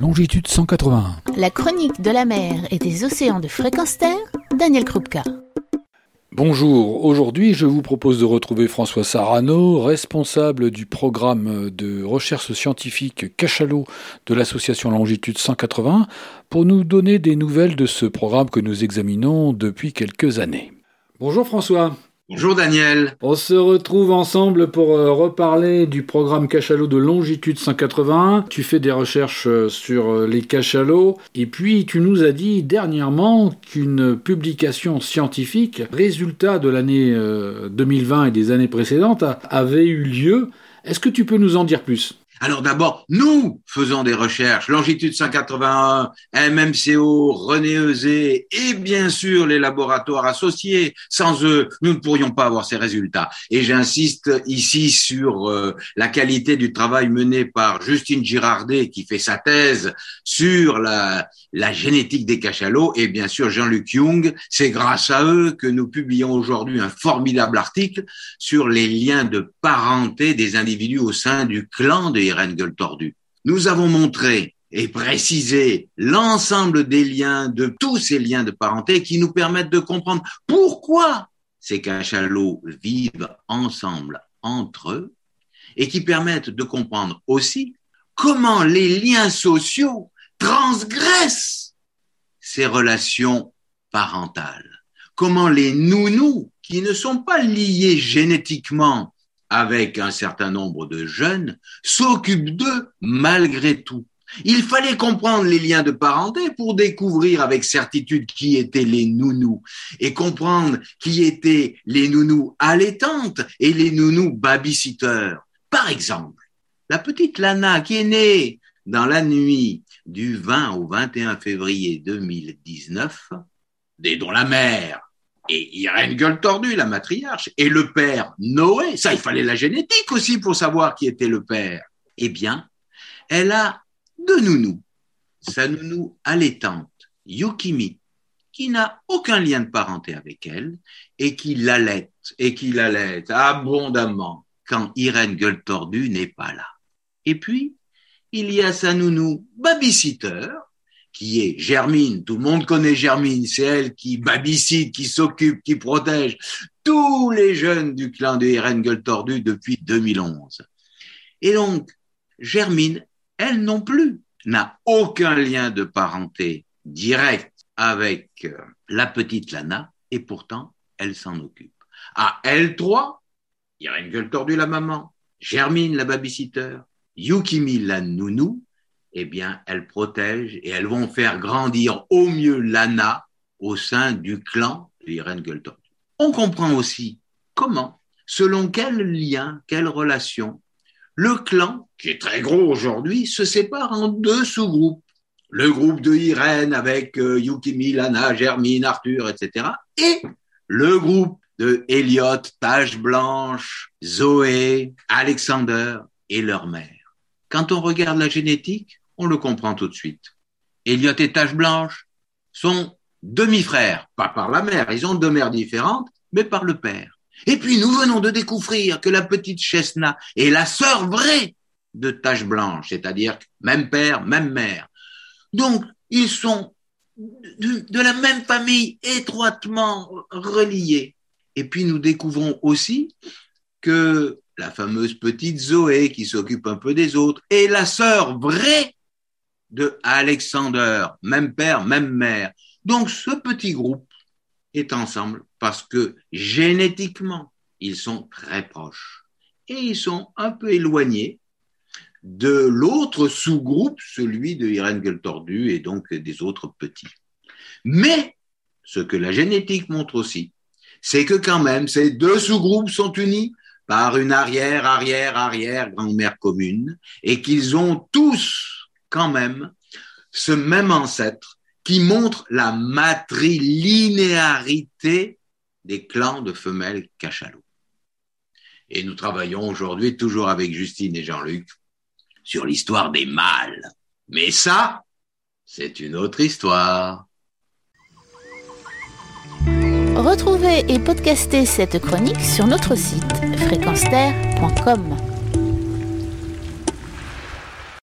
longitude 181. La chronique de la mer et des océans de fréquence terre, Daniel Krupka. Bonjour, aujourd'hui je vous propose de retrouver François Sarano, responsable du programme de recherche scientifique Cachalot de l'association Longitude 180, pour nous donner des nouvelles de ce programme que nous examinons depuis quelques années. Bonjour François. Bonjour Daniel. On se retrouve ensemble pour euh, reparler du programme cachalot de longitude 180. Tu fais des recherches euh, sur euh, les cachalots et puis tu nous as dit dernièrement qu'une publication scientifique, résultat de l'année 2020 et des années précédentes, avait eu lieu. Est-ce que tu peux nous en dire plus? Alors d'abord, nous faisons des recherches, longitude 181, MMCO, René Eusé et bien sûr les laboratoires associés. Sans eux, nous ne pourrions pas avoir ces résultats. Et j'insiste ici sur euh, la qualité du travail mené par Justine Girardet qui fait sa thèse sur la, la génétique des cachalots et bien sûr Jean-Luc Young. C'est grâce à eux que nous publions aujourd'hui un formidable article sur les liens de parenté des individus au sein du clan des Gueule Tordue. Nous avons montré et précisé l'ensemble des liens, de tous ces liens de parenté qui nous permettent de comprendre pourquoi ces cachalots vivent ensemble entre eux et qui permettent de comprendre aussi comment les liens sociaux transgressent ces relations parentales. Comment les nounous, qui ne sont pas liés génétiquement avec un certain nombre de jeunes, s'occupent d'eux malgré tout. Il fallait comprendre les liens de parenté pour découvrir avec certitude qui étaient les nounous et comprendre qui étaient les nounous allaitantes et les nounous babysitters. Par exemple, la petite Lana qui est née dans la nuit du 20 au 21 février 2019, et dont la mère et Irène Gueule Tordue, la matriarche, et le père Noé, ça il fallait la génétique aussi pour savoir qui était le père. Eh bien, elle a deux nounous. Sa nounou allaitante, Yukimi, qui n'a aucun lien de parenté avec elle, et qui l'allaite, et qui l'allaite abondamment quand Irène Gueule Tordue n'est pas là. Et puis, il y a sa nounou babysitter, qui est Germine. Tout le monde connaît Germine. C'est elle qui babysite, qui s'occupe, qui protège tous les jeunes du clan de Irène Gueule Tordue depuis 2011. Et donc, Germine, elle non plus, n'a aucun lien de parenté direct avec euh, la petite Lana, et pourtant, elle s'en occupe. À elle trois, Irène Gueule Tordue, la maman, Germine, la babysitter, Yukimi, la nounou, eh bien, elles protègent et elles vont faire grandir au mieux l'ANA au sein du clan d'Irène Gulton. On comprend aussi comment, selon quel lien, quelle relation, le clan, qui est très gros aujourd'hui, se sépare en deux sous-groupes. Le groupe de Irène avec euh, Yukimi, Lana, Germine, Arthur, etc. Et le groupe de Elliot, Tache Blanche, Zoé, Alexander et leur mère. Quand on regarde la génétique, on le comprend tout de suite. Elliot et Tache Blanche sont demi-frères, pas par la mère, ils ont deux mères différentes, mais par le père. Et puis nous venons de découvrir que la petite Chesna est la sœur vraie de Tache Blanche, c'est-à-dire même père, même mère. Donc ils sont de, de la même famille étroitement reliés. Et puis nous découvrons aussi que la fameuse petite Zoé qui s'occupe un peu des autres est la sœur vraie de Alexander, même père, même mère. Donc ce petit groupe est ensemble parce que génétiquement, ils sont très proches et ils sont un peu éloignés de l'autre sous-groupe, celui de Irène Gueule Tordue et donc des autres petits. Mais ce que la génétique montre aussi, c'est que quand même ces deux sous-groupes sont unis par une arrière, arrière, arrière grand-mère commune et qu'ils ont tous quand même ce même ancêtre qui montre la matrilinéarité des clans de femelles cachalots. Et nous travaillons aujourd'hui toujours avec Justine et Jean-Luc sur l'histoire des mâles. Mais ça, c'est une autre histoire. Retrouvez et podcastez cette chronique sur notre site fréquence